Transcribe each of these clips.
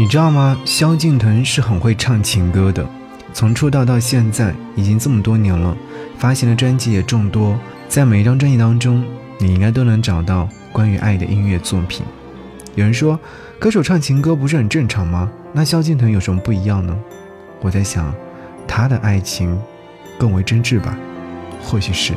你知道吗？萧敬腾是很会唱情歌的，从出道到现在已经这么多年了，发行的专辑也众多，在每一张专辑当中，你应该都能找到关于爱的音乐作品。有人说，歌手唱情歌不是很正常吗？那萧敬腾有什么不一样呢？我在想，他的爱情更为真挚吧，或许是。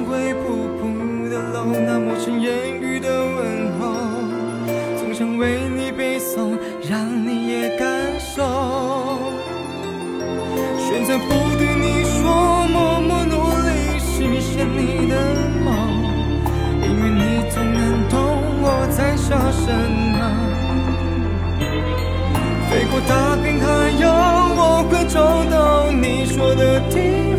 一扇灰扑扑的楼，那陌生言语的问候，总想为你背诵，让你也感受。选择不对你说，默默努力实现你的梦，因为你总能懂我在想什么。飞过大片海洋，我会找到你说的地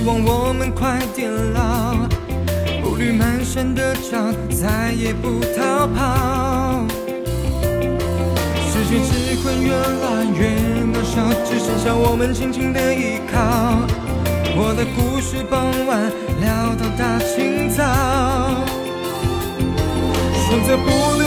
希望我们快点老，步履蹒跚的脚再也不逃跑。世界只会越来越渺小，只剩下我们紧紧的依靠。我的故事傍晚聊到大清早，选择不对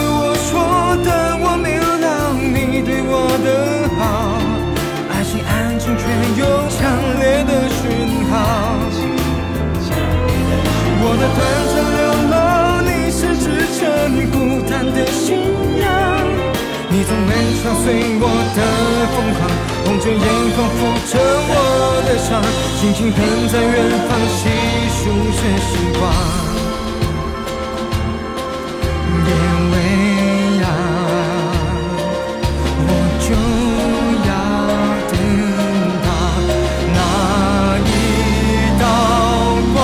随我的疯狂红着眼框抚着我的伤轻轻等在远方细数着时光别为央我就要等到那一道光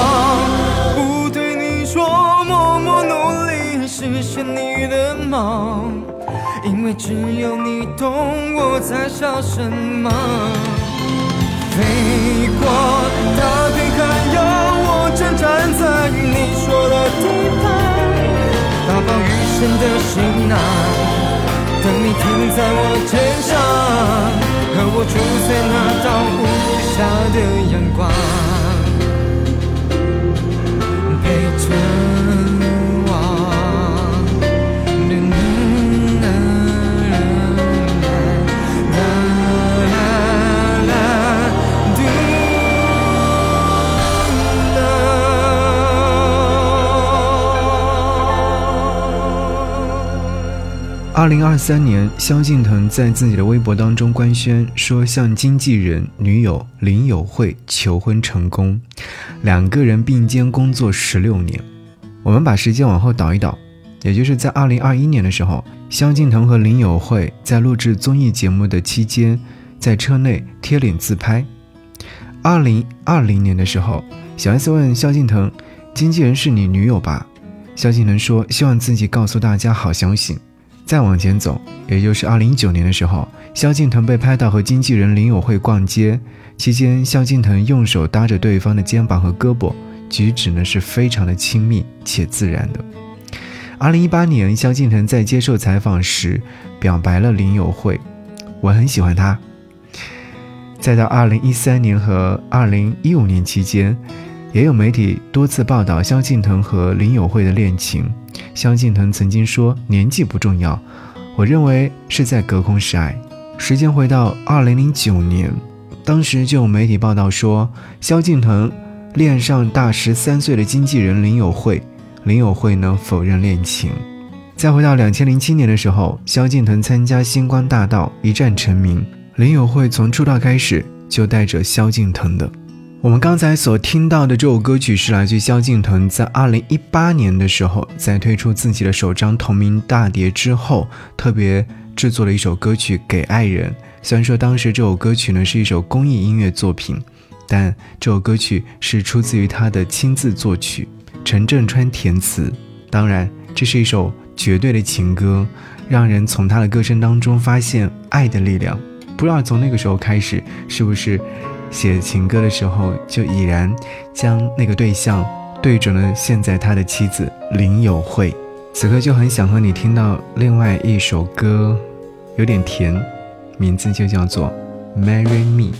不对你说默默努力实现你的梦因为只有你懂我在想什么。飞过大片海洋，我正站在你说的地方。大暴雨声的行囊，等你停在我肩上，和我住在那道无暇的阳光，二零二三年，萧敬腾在自己的微博当中官宣说，向经纪人、女友林友慧求婚成功，两个人并肩工作十六年。我们把时间往后倒一倒，也就是在二零二一年的时候，萧敬腾和林友慧在录制综艺节目的期间，在车内贴脸自拍。二零二零年的时候，小 S 问萧敬腾：“经纪人是你女友吧？”萧敬腾说：“希望自己告诉大家好消息。”再往前走，也就是二零一九年的时候，萧敬腾被拍到和经纪人林友慧逛街期间，萧敬腾用手搭着对方的肩膀和胳膊，举止呢是非常的亲密且自然的。二零一八年，萧敬腾在接受采访时表白了林友慧：“我很喜欢她。”再到二零一三年和二零一五年期间，也有媒体多次报道萧敬腾和林友慧的恋情。萧敬腾曾经说：“年纪不重要，我认为是在隔空示爱。”时间回到二零零九年，当时就有媒体报道说，萧敬腾恋上大十三岁的经纪人林友慧，林友慧呢否认恋情。再回到两千零七年的时候，萧敬腾参加《星光大道》一战成名，林友慧从出道开始就带着萧敬腾的。我们刚才所听到的这首歌曲是来自萧敬腾在二零一八年的时候，在推出自己的首张同名大碟之后，特别制作了一首歌曲《给爱人》。虽然说当时这首歌曲呢是一首公益音乐作品，但这首歌曲是出自于他的亲自作曲，陈振川填词。当然，这是一首绝对的情歌，让人从他的歌声当中发现爱的力量。不知道从那个时候开始，是不是？写情歌的时候，就已然将那个对象对准了现在他的妻子林有慧。此刻就很想和你听到另外一首歌，有点甜，名字就叫做《Marry Me》。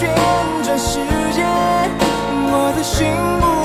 旋转世界我的心不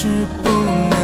是不能。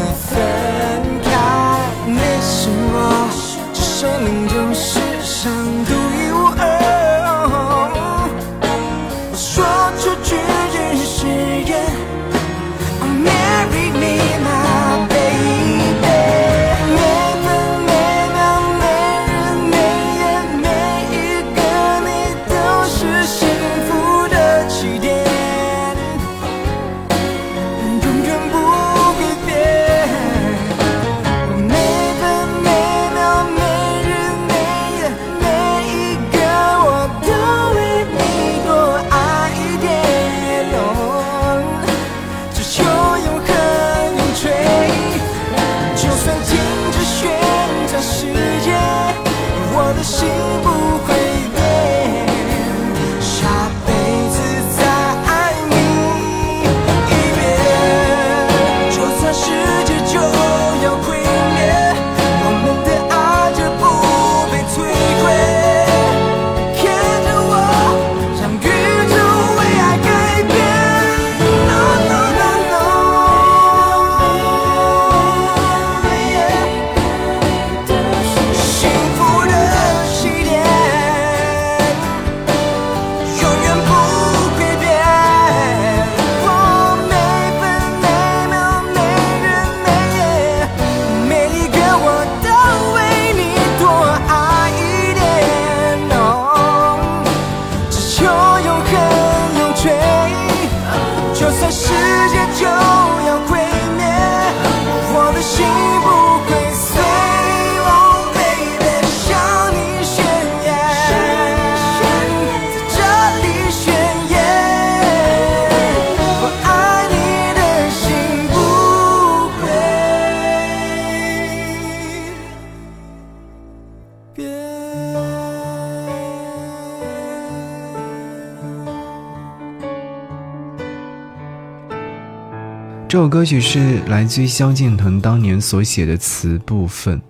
这首歌曲是来自于萧敬腾当年所写的词部分。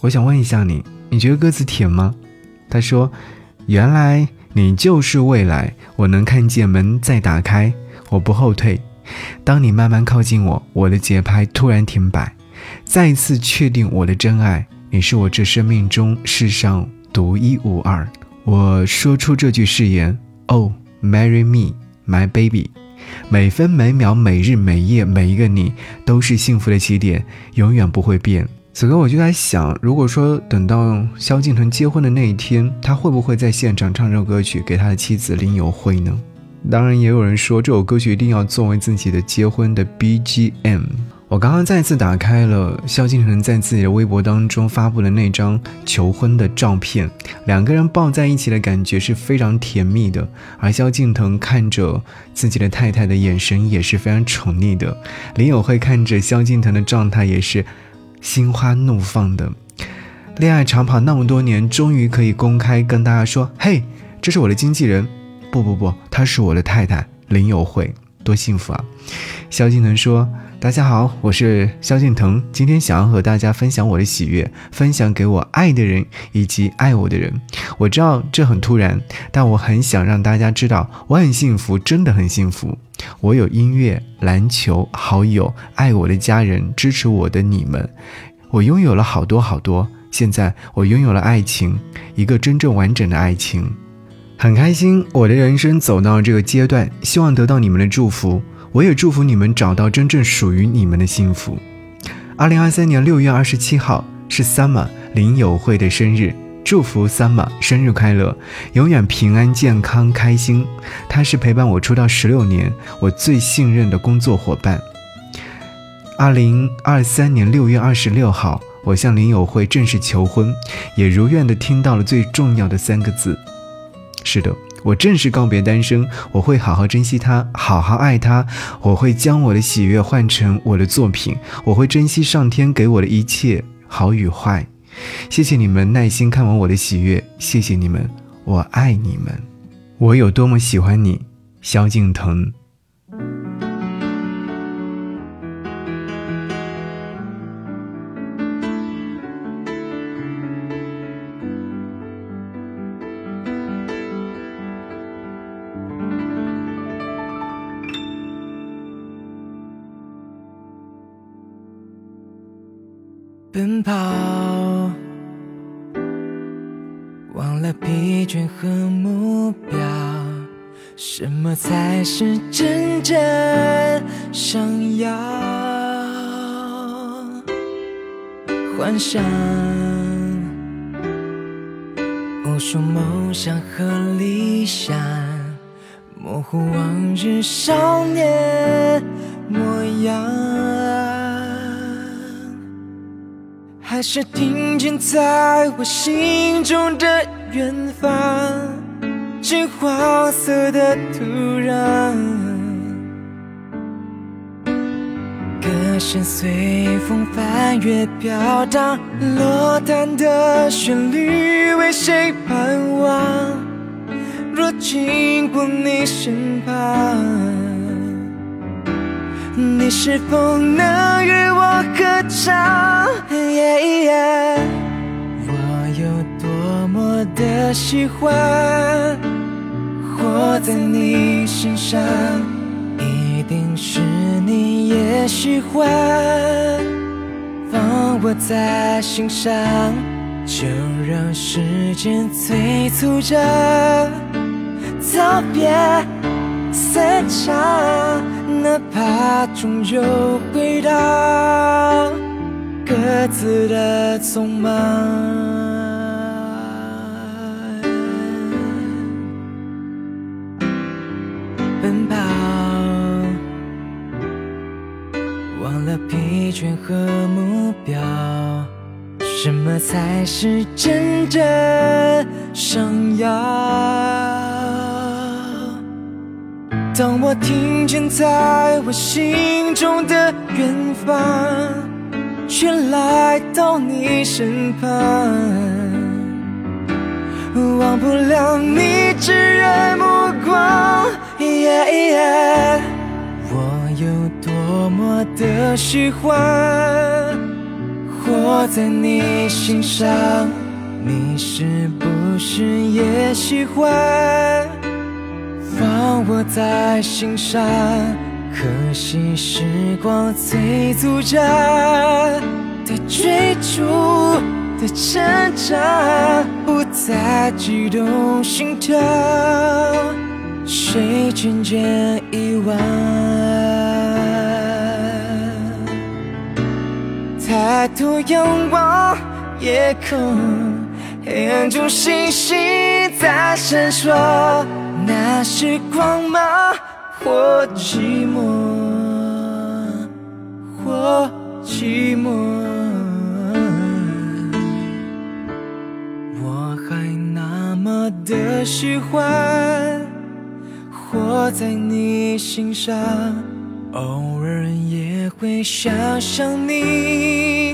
我想问一下你，你觉得歌词甜吗？他说：“原来你就是未来，我能看见门在打开，我不后退。当你慢慢靠近我，我的节拍突然停摆，再一次确定我的真爱。你是我这生命中世上独一无二。”我说出这句誓言：“Oh, marry me, my baby。”每分每秒、每日每夜、每一个你，都是幸福的起点，永远不会变。此刻我就在想，如果说等到萧敬腾结婚的那一天，他会不会在现场唱这首歌曲给他的妻子林友慧呢？当然，也有人说这首歌曲一定要作为自己的结婚的 BGM。我刚刚再次打开了萧敬腾在自己的微博当中发布的那张求婚的照片，两个人抱在一起的感觉是非常甜蜜的，而萧敬腾看着自己的太太的眼神也是非常宠溺的。林友慧看着萧敬腾的状态也是心花怒放的。恋爱长跑那么多年，终于可以公开跟大家说：“嘿，这是我的经纪人，不不不，她是我的太太林友慧，多幸福啊！”萧敬腾说。大家好，我是萧敬腾，今天想要和大家分享我的喜悦，分享给我爱的人以及爱我的人。我知道这很突然，但我很想让大家知道，我很幸福，真的很幸福。我有音乐、篮球、好友、爱我的家人、支持我的你们，我拥有了好多好多。现在我拥有了爱情，一个真正完整的爱情，很开心。我的人生走到这个阶段，希望得到你们的祝福。我也祝福你们找到真正属于你们的幸福。二零二三年六月二十七号是 Summer 林友会的生日，祝福 Summer 生日快乐，永远平安健康开心。他是陪伴我出道十六年，我最信任的工作伙伴。二零二三年六月二十六号，我向林友会正式求婚，也如愿的听到了最重要的三个字：是的。我正式告别单身，我会好好珍惜他，好好爱他。我会将我的喜悦换成我的作品，我会珍惜上天给我的一切好与坏。谢谢你们耐心看完我的喜悦，谢谢你们，我爱你们。我有多么喜欢你，萧敬腾。奔跑，忘了疲倦和目标，什么才是真正想要？幻想，无数梦想和理想，模糊往日少年模样。还是听见在我心中的远方，金黄色的土壤，歌声随风翻越飘荡，落单的旋律为谁盼望？若经过你身旁。你是否能与我合唱？我有多么的喜欢，活在你身上，一定是你也喜欢，放我在心上，就让时间催促着道别散场。哪怕终究回到各自的匆忙，奔跑，忘了疲倦和目标，什么才是真正想要？当我听见在我心中的远方，却来到你身旁，忘不了你炙热目光。我有多么的喜欢，活在你心上，你是不是也喜欢？放我在心上，可惜时光催促着的追逐的成长，不再激动心跳，谁渐渐遗忘？抬头仰望夜空，黑暗中星星在闪烁。那是光芒，或寂寞，或寂寞。我还那么的喜欢，活在你心上，偶尔也会想想你，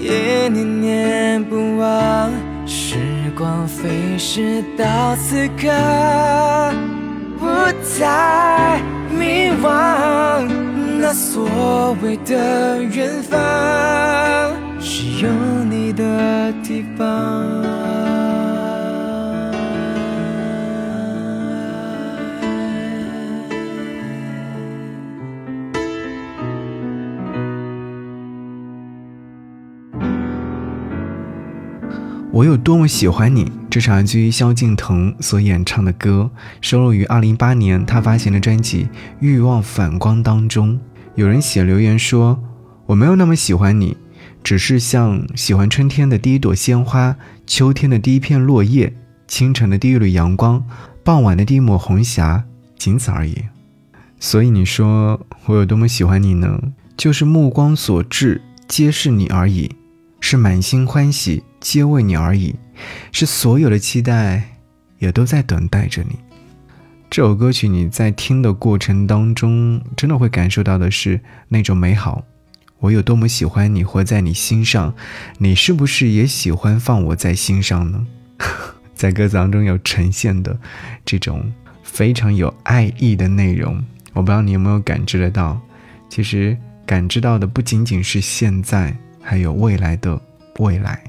也念念不忘。光飞逝到此刻，不再迷惘。那所谓的远方，是有你的地方。我有多么喜欢你，这是来自于萧敬腾所演唱的歌，收录于2018年他发行的专辑《欲望反光》当中。有人写留言说：“我没有那么喜欢你，只是像喜欢春天的第一朵鲜花，秋天的第一片落叶，清晨的第一缕阳光，傍晚的第一抹红霞，仅此而已。”所以你说我有多么喜欢你呢？就是目光所至，皆是你而已，是满心欢喜。皆为你而已，是所有的期待，也都在等待着你。这首歌曲你在听的过程当中，真的会感受到的是那种美好。我有多么喜欢你，活在你心上，你是不是也喜欢放我在心上呢？在歌词当中有呈现的这种非常有爱意的内容，我不知道你有没有感知得到。其实感知到的不仅仅是现在，还有未来的未来。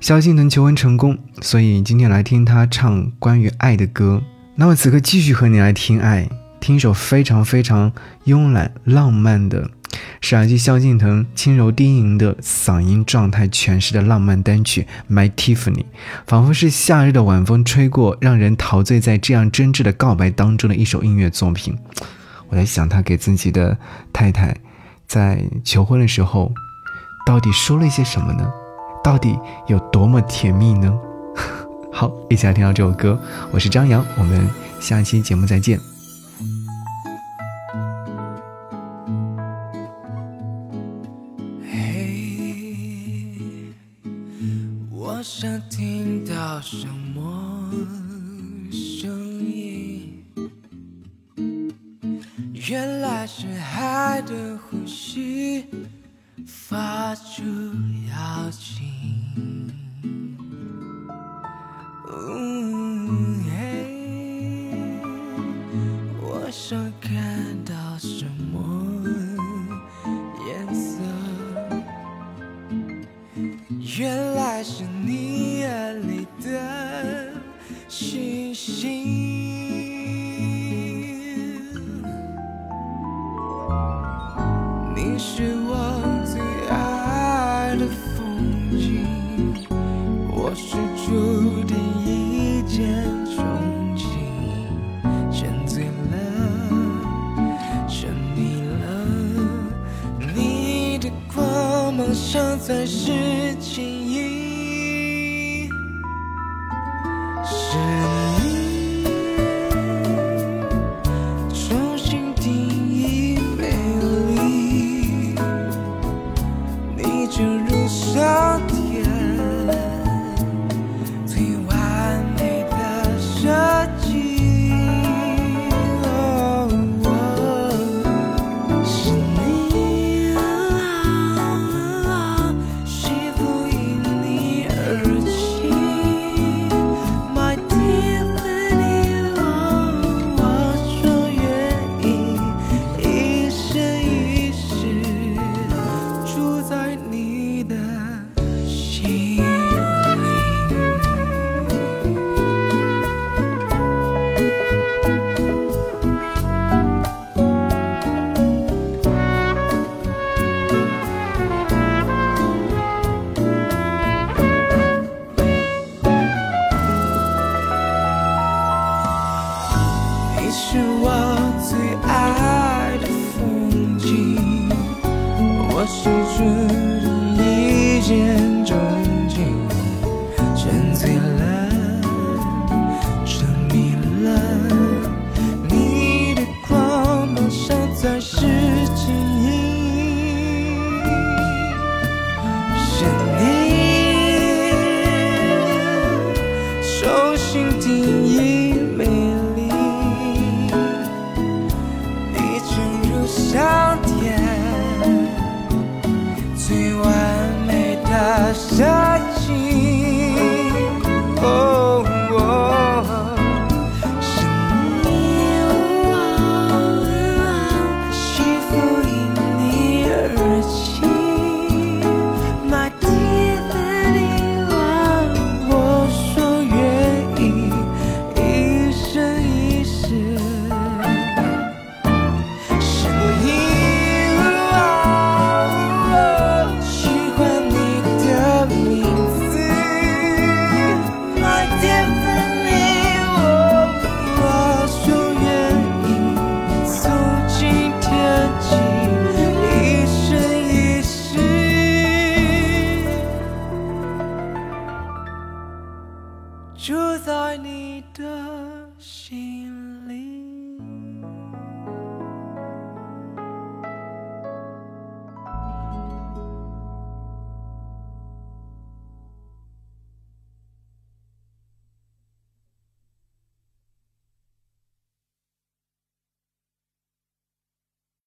萧敬腾求婚成功，所以今天来听他唱关于爱的歌。那么此刻继续和你来听爱，听一首非常非常慵懒浪漫的，是来自萧敬腾轻柔低吟的嗓音状态诠释的浪漫单曲《My Tiffany》，仿佛是夏日的晚风吹过，让人陶醉在这样真挚的告白当中的一首音乐作品。我在想，他给自己的太太在求婚的时候，到底说了一些什么呢？到底有多么甜蜜呢？好，一起来听到这首歌。我是张扬，我们下期节目再见。原来是你。像钻石心底。